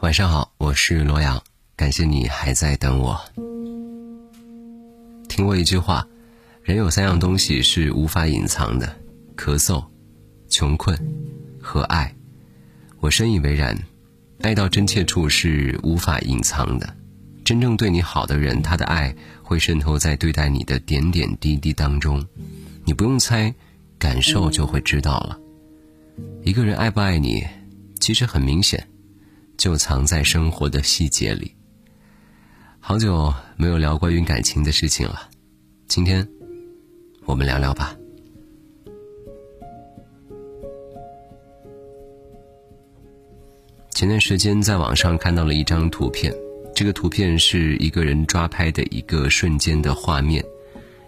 晚上好，我是罗阳，感谢你还在等我。听过一句话，人有三样东西是无法隐藏的：咳嗽、穷困和爱。我深以为然，爱到真切处是无法隐藏的。真正对你好的人，他的爱会渗透在对待你的点点滴滴当中，你不用猜，感受就会知道了。一个人爱不爱你，其实很明显。就藏在生活的细节里。好久没有聊关于感情的事情了，今天我们聊聊吧。前段时间在网上看到了一张图片，这个图片是一个人抓拍的一个瞬间的画面，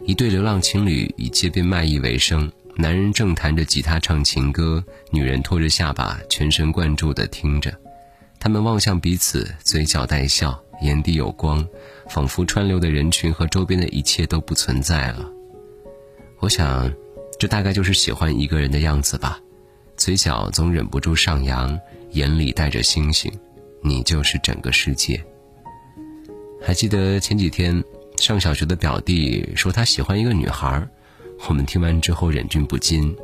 一对流浪情侣以街边卖艺为生，男人正弹着吉他唱情歌，女人托着下巴，全神贯注的听着。他们望向彼此，嘴角带笑，眼底有光，仿佛川流的人群和周边的一切都不存在了。我想，这大概就是喜欢一个人的样子吧。嘴角总忍不住上扬，眼里带着星星，你就是整个世界。还记得前几天上小学的表弟说他喜欢一个女孩，我们听完之后忍俊不禁，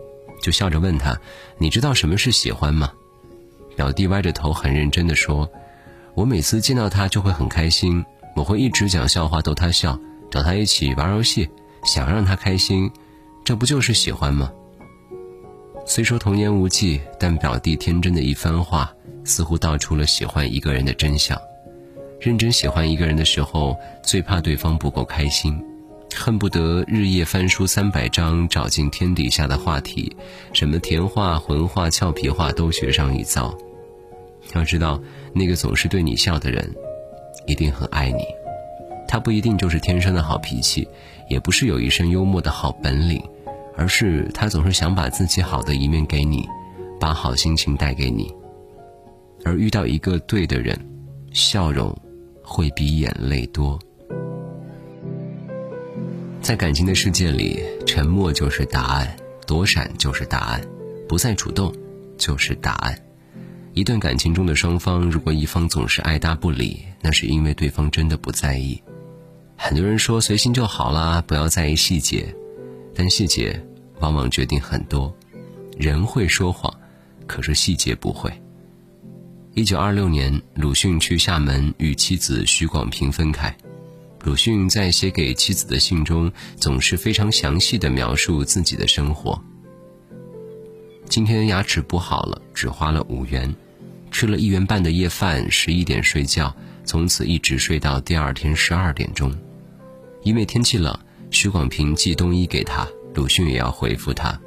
就笑着问他：“你知道什么是喜欢吗？”表弟歪着头，很认真地说：“我每次见到他就会很开心，我会一直讲笑话逗他笑，找他一起玩游戏，想让他开心，这不就是喜欢吗？”虽说童言无忌，但表弟天真的一番话，似乎道出了喜欢一个人的真相。认真喜欢一个人的时候，最怕对方不够开心，恨不得日夜翻书三百章，找尽天底下的话题，什么甜话、混话、俏皮话都学上一遭。要知道，那个总是对你笑的人，一定很爱你。他不一定就是天生的好脾气，也不是有一身幽默的好本领，而是他总是想把自己好的一面给你，把好心情带给你。而遇到一个对的人，笑容会比眼泪多。在感情的世界里，沉默就是答案，躲闪就是答案，不再主动就是答案。一段感情中的双方，如果一方总是爱搭不理，那是因为对方真的不在意。很多人说随心就好啦，不要在意细节，但细节往往决定很多。人会说谎，可是细节不会。一九二六年，鲁迅去厦门与妻子许广平分开。鲁迅在写给妻子的信中，总是非常详细的描述自己的生活。今天牙齿不好了，只花了五元。吃了一元半的夜饭，十一点睡觉，从此一直睡到第二天十二点钟。因为天气冷，徐广平寄冬衣给他，鲁迅也要回复他，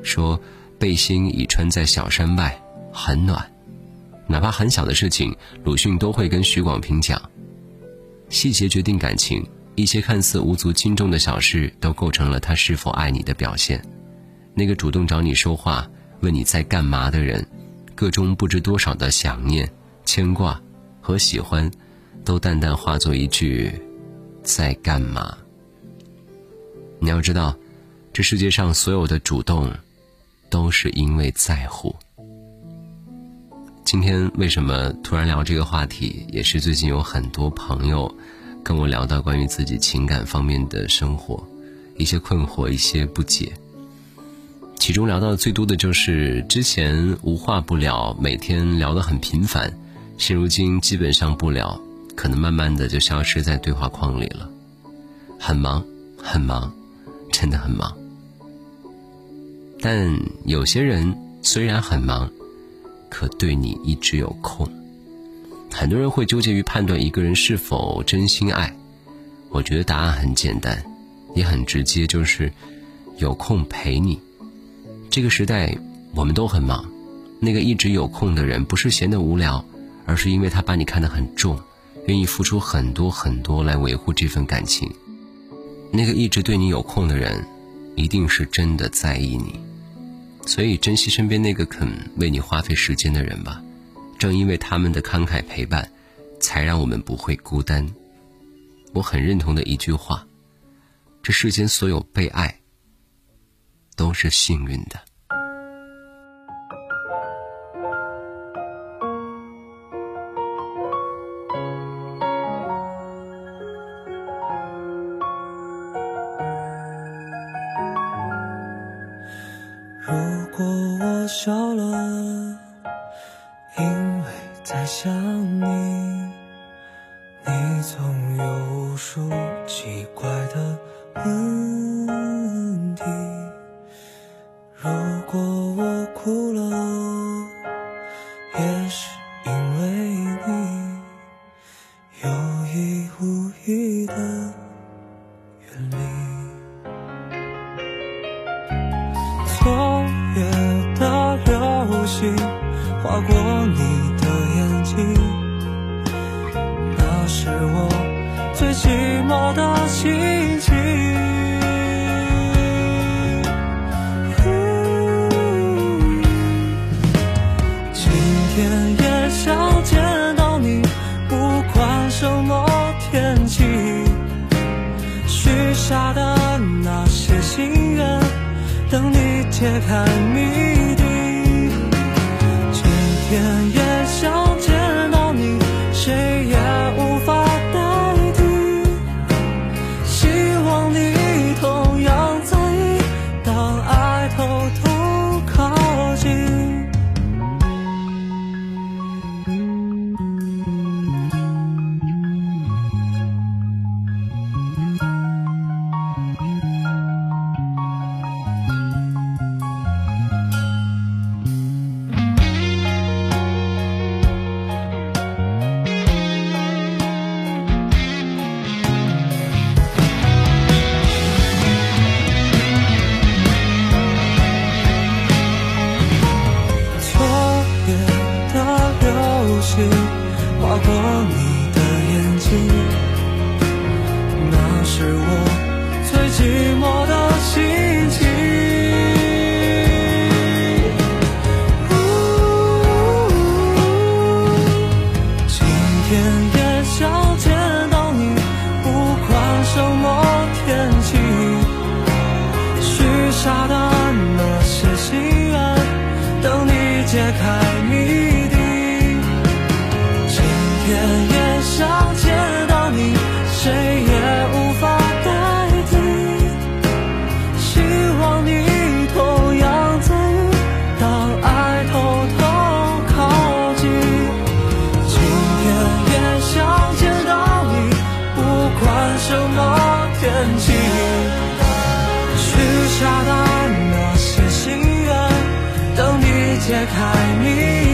说背心已穿在小衫外，很暖。哪怕很小的事情，鲁迅都会跟徐广平讲。细节决定感情，一些看似无足轻重的小事，都构成了他是否爱你的表现。那个主动找你说话、问你在干嘛的人。个中不知多少的想念、牵挂和喜欢，都淡淡化作一句“在干嘛”。你要知道，这世界上所有的主动，都是因为在乎。今天为什么突然聊这个话题？也是最近有很多朋友跟我聊到关于自己情感方面的生活，一些困惑，一些不解。其中聊到最多的就是之前无话不聊，每天聊得很频繁，现如今基本上不聊，可能慢慢的就消失在对话框里了。很忙，很忙，真的很忙。但有些人虽然很忙，可对你一直有空。很多人会纠结于判断一个人是否真心爱，我觉得答案很简单，也很直接，就是有空陪你。这个时代，我们都很忙。那个一直有空的人，不是闲得无聊，而是因为他把你看得很重，愿意付出很多很多来维护这份感情。那个一直对你有空的人，一定是真的在意你。所以，珍惜身边那个肯为你花费时间的人吧。正因为他们的慷慨陪伴，才让我们不会孤单。我很认同的一句话：这世间所有被爱。都是幸运的。如果我笑了因为在想你你总有无数奇怪的问题。如果我哭了，也是因为你有意无意的远离。昨夜的流星划过你的眼睛，那是我最寂寞的心情。揭开谜底。今天雨划过你的眼睛，那是我最寂寞的心情。今天也想见开你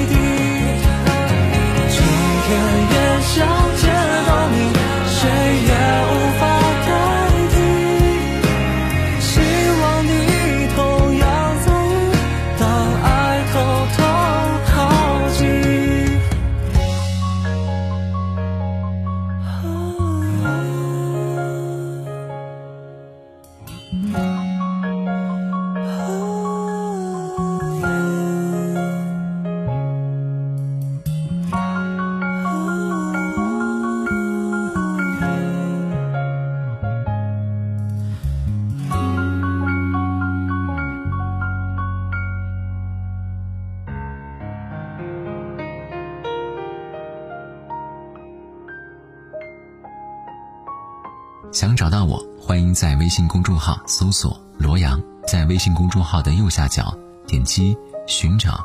想找到我，欢迎在微信公众号搜索“罗阳”，在微信公众号的右下角点击“寻找”，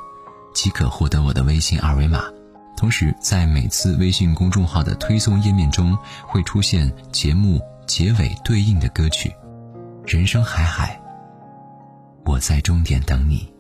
即可获得我的微信二维码。同时，在每次微信公众号的推送页面中，会出现节目结尾对应的歌曲。人生海海，我在终点等你。